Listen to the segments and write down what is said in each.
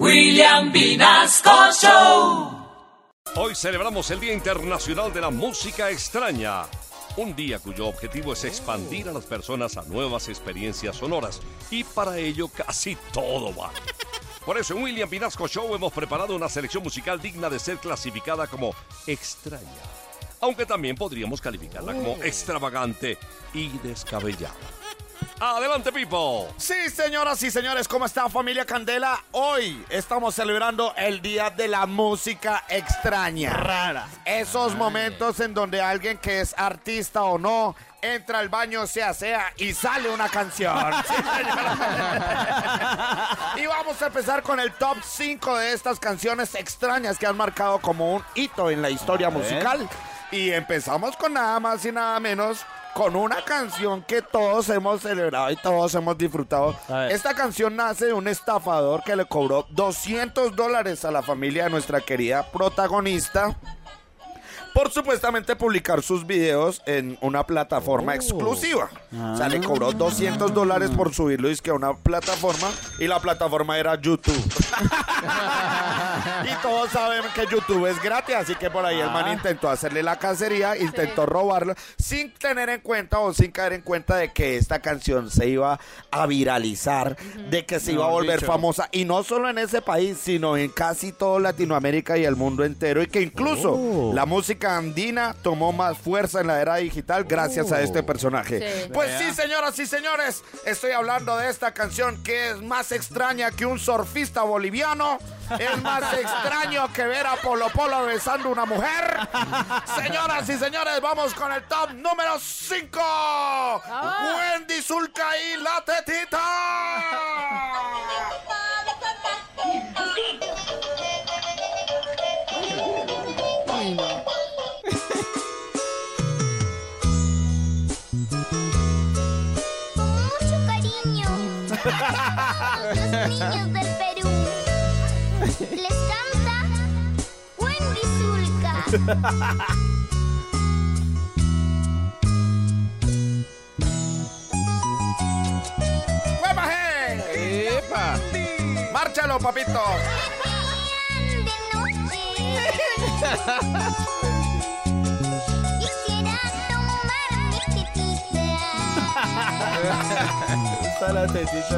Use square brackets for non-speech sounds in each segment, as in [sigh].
William Vinasco Show. Hoy celebramos el Día Internacional de la Música Extraña, un día cuyo objetivo es expandir a las personas a nuevas experiencias sonoras y para ello casi todo vale. Por eso en William Vinasco Show hemos preparado una selección musical digna de ser clasificada como extraña, aunque también podríamos calificarla como extravagante y descabellada. Adelante, Pipo. Sí, señoras y señores, ¿cómo está familia Candela? Hoy estamos celebrando el Día de la Música Extraña. Rara. Esos momentos en donde alguien que es artista o no entra al baño, se asea y sale una canción. [laughs] Sí, y vamos a empezar con el top 5 de estas canciones extrañas que han marcado como un hito en la historia musical. Y empezamos con nada más y nada menos con una canción que todos hemos celebrado y todos hemos disfrutado. Esta canción nace de un estafador que le cobró 200 dólares a la familia de nuestra querida protagonista por supuestamente publicar sus videos en una plataforma exclusiva. O sea, le cobró 200 dólares por subirlo dizque a una plataforma y la plataforma era YouTube. [laughs] y todos saben que YouTube es gratis, así que por ahí el man intentó hacerle la cacería, intentó robarlo sin tener en cuenta o sin caer en cuenta de que esta canción se iba a viralizar, de que se iba a volver dicho. famosa y no solo en ese país, sino en casi todo Latinoamérica y el mundo entero y que incluso Oh. la música andina tomó más fuerza en la era digital gracias a este personaje. Sí. Pues sí, señoras y señores, estoy hablando de esta canción que es más extraña que un surfista boliviano. Es más [laughs] extraño que ver a Polo Polo besando a una mujer. [laughs] Señoras y señores, vamos con el top número 5. Wendy Zulka y la tetita. Los niños del Perú. Les canta Wendy Zulka. ¡Huevaje! ¡Epa! ¡Márchalo, papito! De noche. Quisiera tomar mi tetita. [laughs] Está la tetita.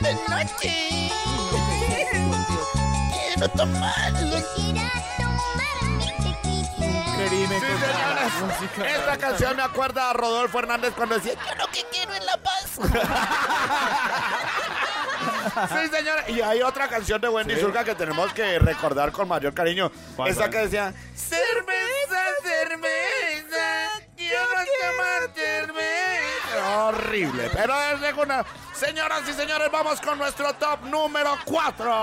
De noche. Quiero tomar. Quisiera tomar mi tetita. Crime Sí, señores. Esta canción me acuerda a Rodolfo Hernández cuando decía, yo lo que quiero es la paz. [laughs] sí, señores. Y hay otra canción de Wendy Zulka que tenemos que recordar con mayor cariño. ¿Cuál, Esa que decía, cerveza, Horrible, pero es de una... Señoras y señores, vamos con nuestro top número 4.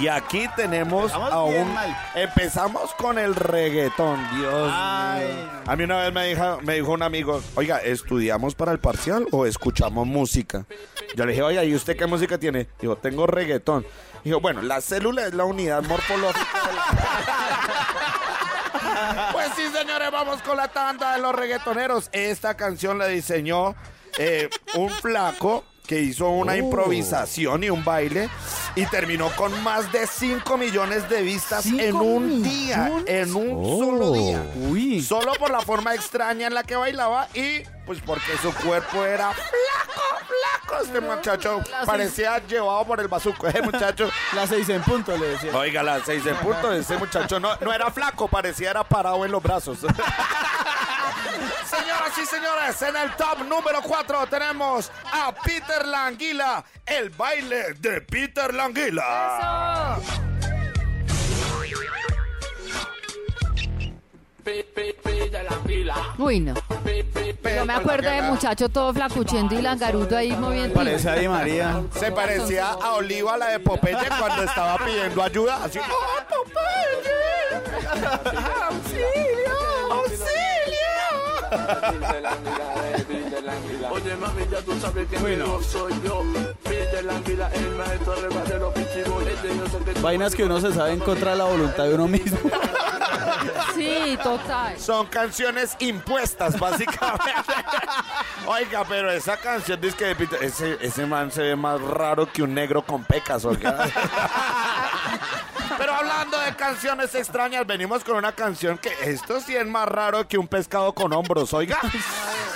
Y aquí tenemos a un... Empezamos con el reggaetón, Dios Ay. mío. A mí una vez me dijo, me dijo un amigo, oiga, ¿estudiamos para el parcial o escuchamos música? Yo le dije, oiga, ¿y usted qué música tiene? Dijo, tengo reggaetón. Dijo, bueno, la célula es la unidad morfológica de la... [laughs] Pues sí, señores, vamos con la tanda de los reggaetoneros. Esta canción la diseñó eh, un flaco que hizo una improvisación y un baile y terminó con más de 5 millones de vistas en ¿Cinco un día, millones? en un solo día. Uy. Solo por la forma extraña en la que bailaba y pues porque su cuerpo era flaco. Este muchacho parecía llevado por el bazuco. Ese muchacho [laughs] Las seis en punto, le decía. Oiga, las seis en punto, ese muchacho no, no era flaco, parecía era parado en los brazos. [laughs] Señoras y señores, en el top número 4 tenemos a Peter Languila, el baile de Peter Languila. Uy, no. Yo me acuerdo de muchacho todo flacuchento y langaruto ahí moviendo. Parece a Di María. Se parecía a Oliva, la de Popeye, cuando estaba pidiendo ayuda. Así, ¡Oh, Popeye! ¡Auxilio! ¡Auxilio! Oye mami, ya tú sabes que no. soy yo. Pide la vida, el maestro los Vainas que uno se sabe en contra de la voluntad de uno mismo. Sí, total. Son canciones impuestas, básicamente. [laughs] Oiga, pero esa canción dice que ese, ese man se ve más raro que un negro con pecas, oiga. Pero hablando de canciones extrañas, venimos con una canción que esto sí es más raro que un pescado con hombros, oiga.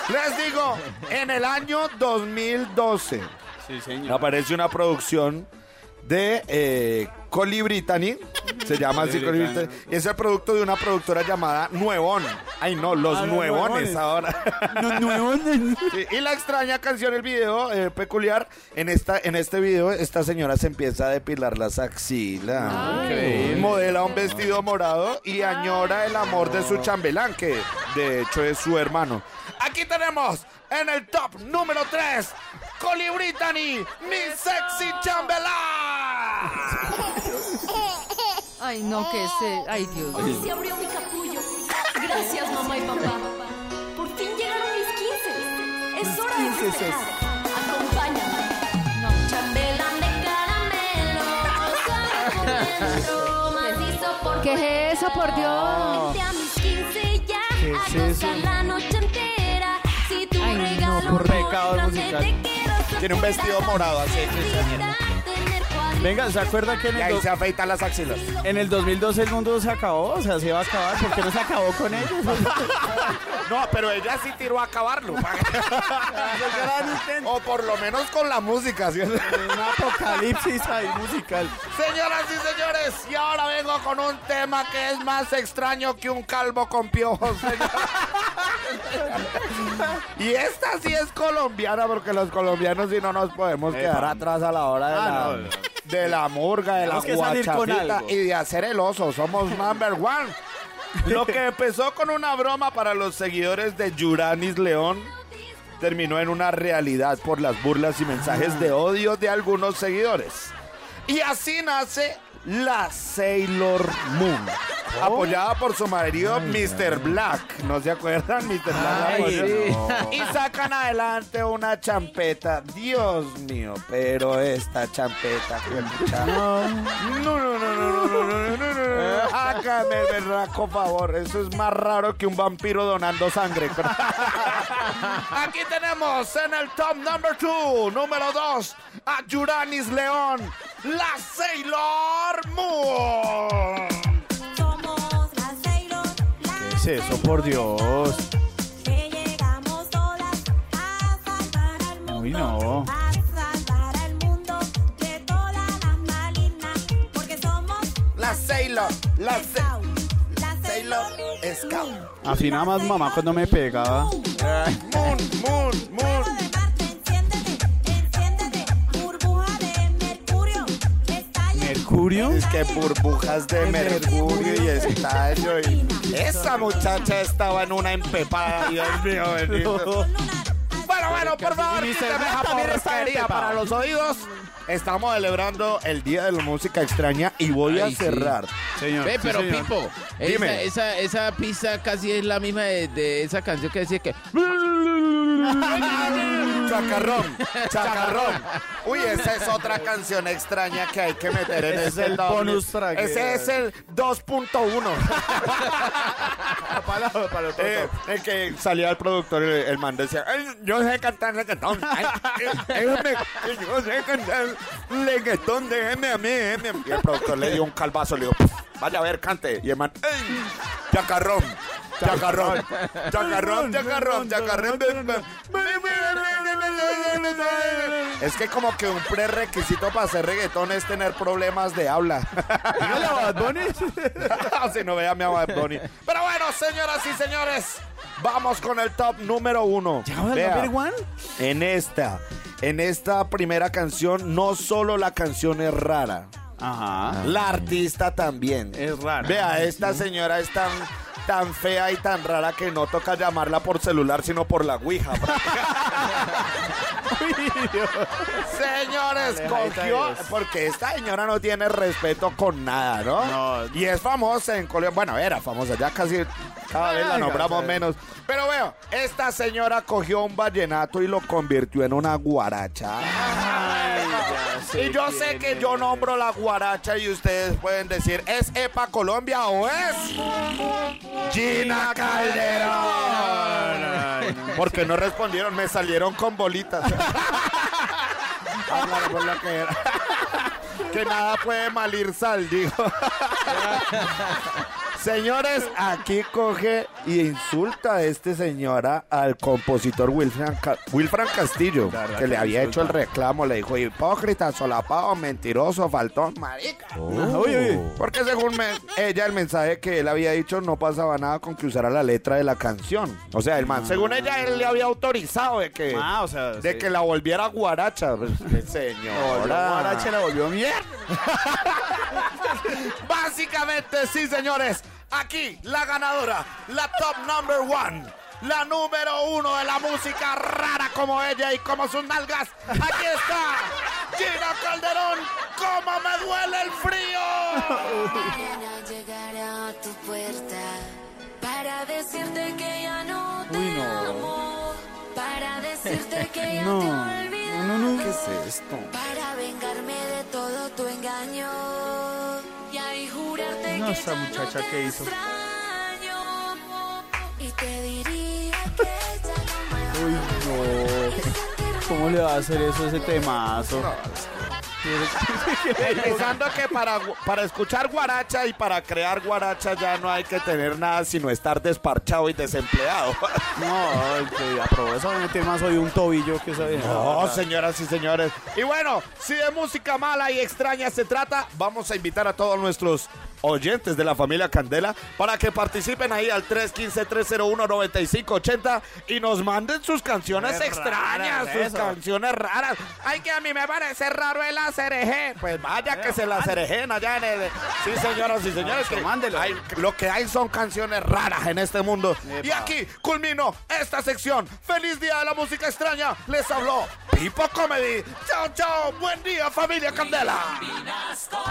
Les digo, en el año 2012 Sí, señor. aparece una producción de eh, Collie Brittany, se llama así y es el producto de una productora llamada Nuevón. Ay no, los Ah, los nuevones nuevones. ahora. No, nuevo. Sí, y la extraña canción, el video eh, peculiar, en esta en este video esta señora se empieza a depilar las axilas. Ay. Modela un vestido morado y añora el amor de su chambelán, que de hecho es su hermano. Aquí tenemos en el top número 3, Coli Brittany, mi sexy chambelán. Ay, no, que se. Ay, Dios mío. Se abrió mi capullo. Gracias, mamá y papá. Por fin llegaron mis 15. Es hora de 15 festejar. Acompáñame. Chambelán de caramelo. por dentro, macizo por ¿Qué es eso, por Dios? Vente a mis 15 ya. ¿Qué es eso? la noche entera. Si tu Ay, no, regalo por no pecado es grande, musical. te quiero Tiene un vestido morado así, cuadritos. Venga, ¿se acuerda que en Y ahí se afeitan las axilas. en el 2012 el mundo se acabó? O sea, se iba a acabar. ¿Por qué no se acabó con ellos? [laughs] No, pero ella sí tiró a acabarlo. o por lo menos con la música. ¿sí? Un apocalipsis ahí musical. Señoras y señores, y ahora vengo con un tema que es más extraño que un calvo con piojos. y esta sí es colombiana, porque los colombianos sí no nos podemos quedar atrás a la hora de, Ah, la, no, no. De la murga, de la Tenemos que salir con guachafita algo. y de hacer el oso. Somos number one. Lo que empezó con una broma para los seguidores de Yuranis León terminó en una realidad por las burlas y mensajes de odio de algunos seguidores. Y así nace la Sailor Moon, apoyada por su marido Mr. Black. ¿No se acuerdan? Mr. Black. Ay, sí. Y sacan adelante una champeta. Dios mío, pero esta champeta, No, no, no, no, no, no, no, no, no, no. Hágame el berraco favor. Eso es más raro que un vampiro donando sangre. [laughs] Aquí tenemos en el top number two, número dos, a Yuranis León, la Sailor eso, por Dios? Uy, no. La Sailor, la Sailor Scout. Así nada más mamá cuando me pega. Moon, moon, moon. ¿Mercurio? Es que burbujas de mercurio y estallo. Y... Esa muchacha estaba en una empepada. Dios mío, bendito. [laughs] Bueno, bueno, por favor, está porquería para los oídos. Estamos celebrando el Día de la Música Extraña y voy a sí. cerrar. Señor. Ve, sí, pero señor. Pipo, Dime. esa, esa, esa pista casi es la misma de, de esa canción que decía que... [laughs] Chacarrón, [laughs] chacarrón. Uy, esa es otra canción extraña que hay que meter en [laughs] Ese ese es el bonus track. Ese es el 2.1. [laughs] Eh, el que salía el productor, el, el man decía, "Ay, yo sé cantar reggaetón. Ay, eh, yo sé cantar reggaetón, déjeme a mí, déjeme a mí". Y el productor le dio un calvazo, le dijo, vaya a ver, cante. Y el man, ¡ey! Chacarrón, chacarrón, chacarrón, chacarrón, chacarrón. Es que como que un prerequisito para hacer reggaetón es tener problemas de habla. Dígale a Bad Bunny. [laughs] si no vea mi Bad Bunny. Pero bueno, señoras y señores, vamos con el top número uno. ¿Ya va el number one? En esta, en esta primera canción, no solo la canción es rara, Ajá. la artista también. Es rara. Vea, esta señora es tan, tan fea y tan rara que no toca llamarla por celular, sino por la Ouija. [laughs] Señores, cogió, porque esta señora no tiene respeto con nada, ¿no? No. Y es famosa en Colombia, bueno, era famosa, ya casi cada vez la nombramos menos. Pero veo, esta señora cogió un vallenato y lo convirtió en una guaracha. Ay, Y yo sé que yo nombro la guaracha y ustedes pueden decir, ¿es EPA Colombia o es Gina Calderón? Porque no respondieron, me salieron con bolitas. [laughs] Hablar por lo que era. Que nada puede malir sal, dijo. [laughs] Señores, aquí coge y insulta a este señora al compositor Wilfran, Ca- Wilfran Castillo, que que le había hecho el reclamo, le dijo hipócrita, solapado, mentiroso, faltón, marica. Uy, uy. Porque según me- ella, el mensaje que él había dicho no pasaba nada con que usara la letra de la canción. O sea, el man, según ella, él le había autorizado de que, Ah, o sea, de sí. que la volviera guaracha. Pues, [laughs] señora. Guaracha la volvió mierda. [laughs] Básicamente, sí, señores. Aquí, la ganadora, la top number one, la número uno de la música rara como ella y como sus nalgas. Aquí está, Gina Calderón. ¡Cómo me duele el frío! Llegaré a tu puerta para decirte que ya no te Uy, no. amo, para decirte [laughs] que ya No, te olvidado, no, no. ¿Qué es esto? para vengarme de todo tu engaño No, esa muchacha que hizo. extraño y te diría que ya no me [laughs] Uy, no. ¿Cómo le va a hacer eso a ese temazo? Pensando que para, para escuchar guaracha y para crear guaracha ya no hay que tener nada sino estar desparchado y desempleado. [laughs] No, el que aprobó ese tema soy un tobillo que sabe. No, señoras y señores. Y bueno, si de música mala y extraña se trata, vamos a invitar a todos nuestros oyentes de la familia Candela para que participen ahí al 315-301-9580 y nos manden sus canciones Qué extrañas, sus eso. canciones raras. Ay, que a mí me parece raro el acereje. Pues vaya que se la acerejen allá en el... Sí, señoras y señores, que mándelo. hay- lo que hay son canciones raras en este mundo. Y aquí culmino esta sección. ¡Feliz Día de la Música Extraña! Les habló Pipo Comedy. ¡Chao, chao! ¡Buen día, familia Candela! Vinasco